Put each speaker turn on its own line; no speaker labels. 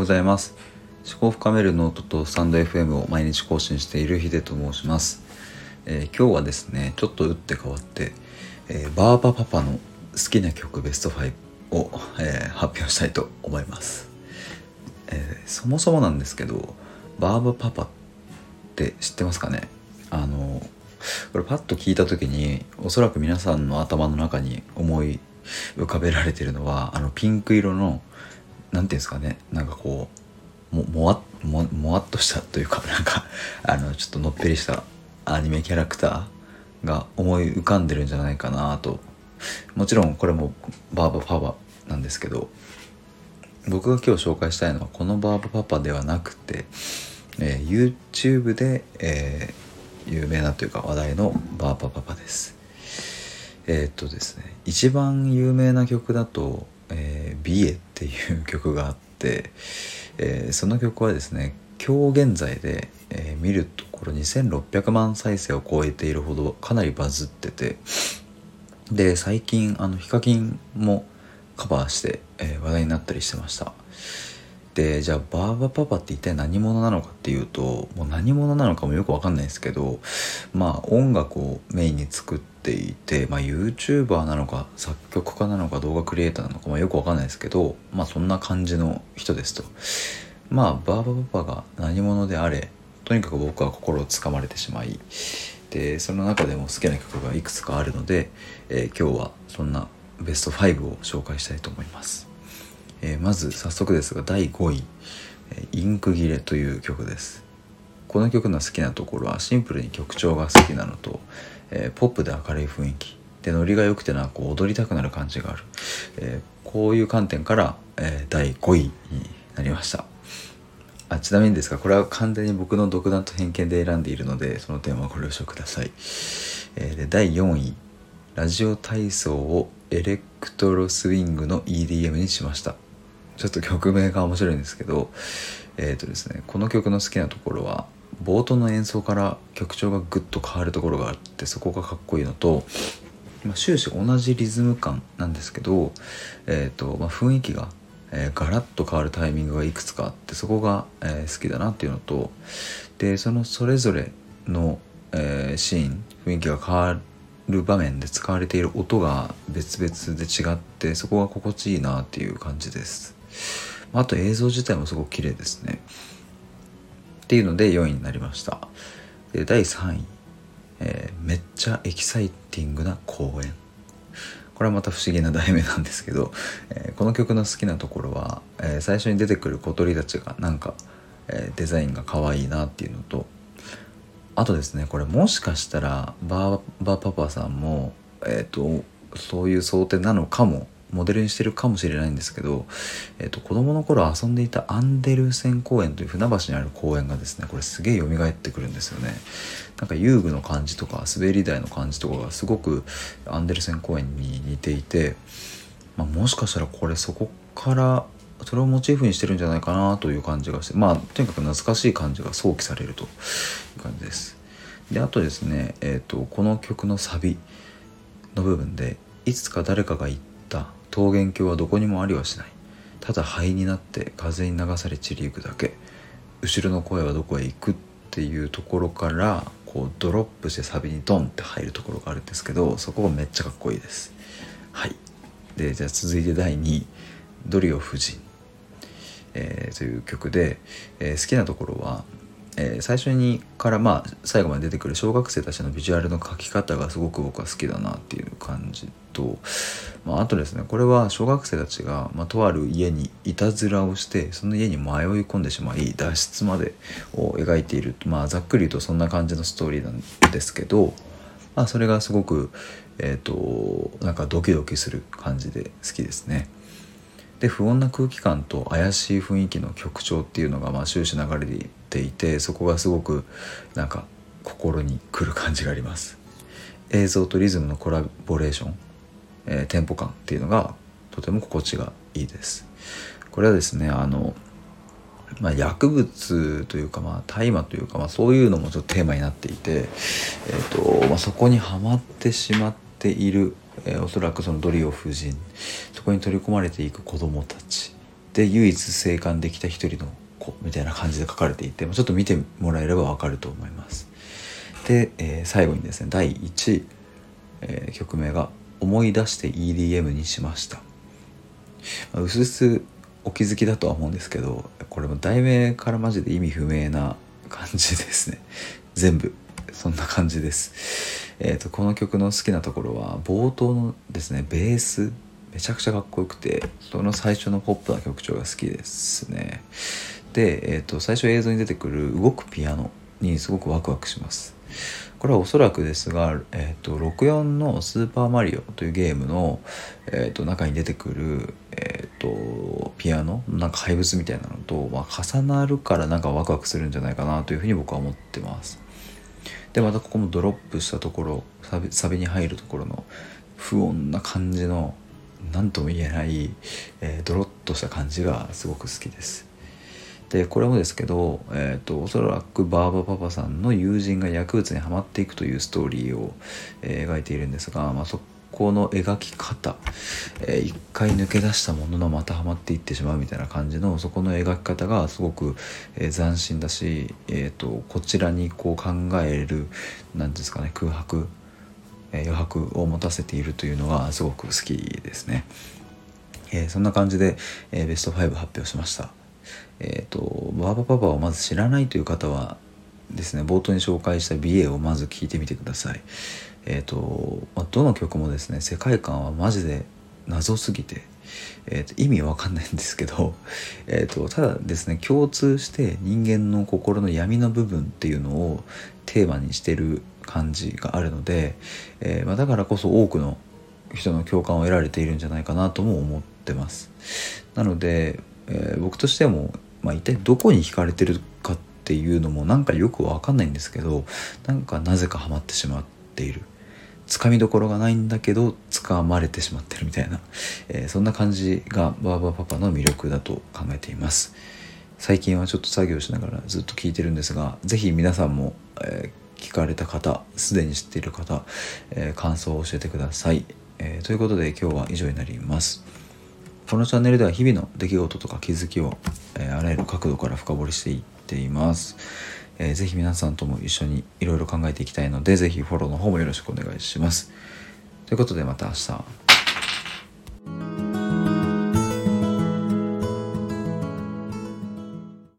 ございます。思考を深めるノートとスタンド FM を毎日更新しているヒデと申します、えー、今日はですねちょっと打って変わって、えー、バーバパパの好きな曲ベスト5を、えー、発表したいと思います、えそもそもなんですけどバーバパパって知ってますかね？あのこれパッと聞いた時におそらく皆さんの頭の中に思い浮かべられてるのはあのピンク色の何て言うんですかね。なんかこうももわももわっとしたというかなんか あのちょっとのっぺりしたアニメキャラクターが思い浮かんでるんじゃないかなと。もちろんこれもバーバパパなんですけど僕が今日紹介したいのはこのバーバパパではなくて、えー、YouTube で、えー、有名なというか話題のバーバパパです。えー、っとですね一番有名な曲だと「えー、ビエ」っていう曲があって、えー、その曲はですね今日現在で、えー、見るところ2600万再生を超えているほどかなりバズっててで最近あのヒカキンもカバーして、えー、話題になったりしてました。でじゃあバーバパパって一体何者なのかっていうともう何者なのかもよく分かんないですけどまあ音楽をメインに作っていて、まあ、YouTuber なのか作曲家なのか動画クリエイターなのか、まあ、よく分かんないですけどまあそんな感じの人ですとまあバーバパパが何者であれとにかく僕は心をつかまれてしまいでその中でも好きな曲がいくつかあるので、えー、今日はそんなベスト5を紹介したいと思います。えー、まず早速ですが第5位「インク切れ」という曲ですこの曲の好きなところはシンプルに曲調が好きなのと、えー、ポップで明るい雰囲気。でノリが良くてなこう踊りたくなる感じがある、えー、こういう観点から、え第5位になりました。あちなみにですがこれは完全に僕の独断と偏見で選んでいるのでその点はご了承ください、えで第4位。ラジオ体操をエレクトロスイングの EDM にしました。ちょっと曲名が面白いんですけどえっ、ー、とですねこの曲の好きなところは冒頭の演奏から曲調がぐっと変わるところがあってそこがかっこいいのと、まあ、終始同じリズム感なんですけど、えーとまあ、雰囲気が、えー、ガラッと変わるタイミングがいくつかあってそこが、えー、好きだなっていうのとでそのそれぞれの、えー、シーン雰囲気が変わる場面で使われている音が別々で違ってそこが心地いいなっていう感じです。あと映像自体もすごく綺麗ですね。っていうので4位になりました。で第3位、えー、めっちゃエキサイティングな公演。これはまた不思議な題名なんですけど、えー、この曲の好きなところは、えー、最初に出てくる小鳥たちがなんか、えデザインが可愛いなっていうのとあとですねこれもしかしたらバーバパパさんもえっ、とそういう想定なのかもモデルにしてるかもしれないんですけど、えーと、子供の頃遊んでいたアンデルセン公園という船橋にある公園がですねこれすげえ蘇ってくるんですよね。なんか遊具の感じとか滑り台の感じとかがすごくアンデルセン公園に似ていて、まあ、もしかしたらこれそこからそれをモチーフにしてるんじゃないかなという感じがしてまあとにかく懐かしい感じが想起されるという感じです。であとですね、えーとこの曲のサビの部分でいつか誰かが言った桃源郷はどこにもありはしない。ただ灰になって風に流され散りゆくだけ。後ろの声はどこへ行くっていうところからこうドロップしてサビにドンって入るところがあるんですけどそこがめっちゃかっこいいです。はい。でじゃあ続いて第2位「ドリオ夫人」えー、という曲で、えー、好きなところはえー、最初にからまあ最後まで出てくる小学生たちのビジュアルの描き方がすごく僕は好きだなっていう感じと、まあ、あとですねこれは小学生たちが、まあ、とある家にいたずらをしてその家に迷い込んでしまい脱出までを描いているまあざっくり言うとそんな感じのストーリーなんですけど、まあ、それがすごくえ、ー、となんかドキドキする感じで好きですね。で不穏な空気感と怪しい雰囲気の曲調っていうのがまあ終始流れていてそこがすごくなんか心にくる感じがあります。映像とリズムのコラボレーション、えー、テンポ感っていうのがとても心地がいいです。これはですねあのまあ、薬物というか、まあ、大麻というか、まあ、そういうのもちょっとテーマになっていて、えーとまあ、そこにはまってしまっているえー、おそらくそのドリオ夫人そこに取り込まれていく子供たちで唯一生還できた一人のみたいな感じで書かれていてちょっと見てもらえればわかると思います。で、えー、最後にですね第1位、えー、曲名が「思い出して EDM にしました」まあ、うすうすお気づきだとは思うんですけどこれも題名からマジで意味不明な感じですね。全部そんな感じです。えっ、ー、とこの曲の好きなところは冒頭のですねベースめちゃくちゃかっこよくてその最初のポップな曲調が好きですね。で、えーと、最初映像に出てくる動くピアノにすごくワクワクします。これはおそらくですが、えーと、64の「スーパーマリオ」というゲームの、えーと、中に出てくる、えー、とピアノなんか怪物みたいなのと、まあ、重なるからなんかワクワクするんじゃないかなというふうに僕は思ってます。でまたここもドロップしたところサビサビに入るところの不穏な感じの何とも言えない、えー、ドロッとした感じがすごく好きです。でこれもですけど、えーと、おそらくバーバパパさんの友人が薬物にはまっていくというストーリーを、えー、描いているんですが、まあ、そこの描き方、えー、一回抜け出したもののまたはまっていってしまうみたいな感じのそこの描き方がすごく、えー、斬新だし、えーと、こちらにこう考える何ですかね空白、え余白を持たせているというのがすごく好きですね。えそんな感じで、えベスト5発表しました。えっ、ー、とバーバパパをまず知らないという方はですね冒頭に紹介した美瑛をまず聴いてみてください。えっ、ー、と、まあ、どの曲もですね世界観はマジで謎すぎて、えーと、意味わかんないんですけど、えーと、ただですね共通して人間の心の闇の部分っていうのをテーマにしてる感じがあるので、えー、まあ、だからこそ多くの人の共感を得られているんじゃないかなとも思ってます。なので、えー、僕としてもまあ、一体どこに惹かれてるかっていうのもなんかよくわかんないんですけどなんかなぜかハマってしまっている。つかみどころがないんだけど掴まれてしまってるみたいな、えー、そんな感じがバーバパパの魅力だと考えています。最近はちょっと作業しながらずっと聞いてるんですが是非皆さんも、えー、聞かれた方すでに知っている方、えー、感想を教えてください、えということで今日は以上になります。このチャンネルでは日々の出来事とか気づきを、えー、あらゆる角度から深掘りしていっています。えー、ぜひ皆さんとも一緒にいろいろ考えていきたいので、ぜひフォローの方もよろしくお願いします。ということでまた明日。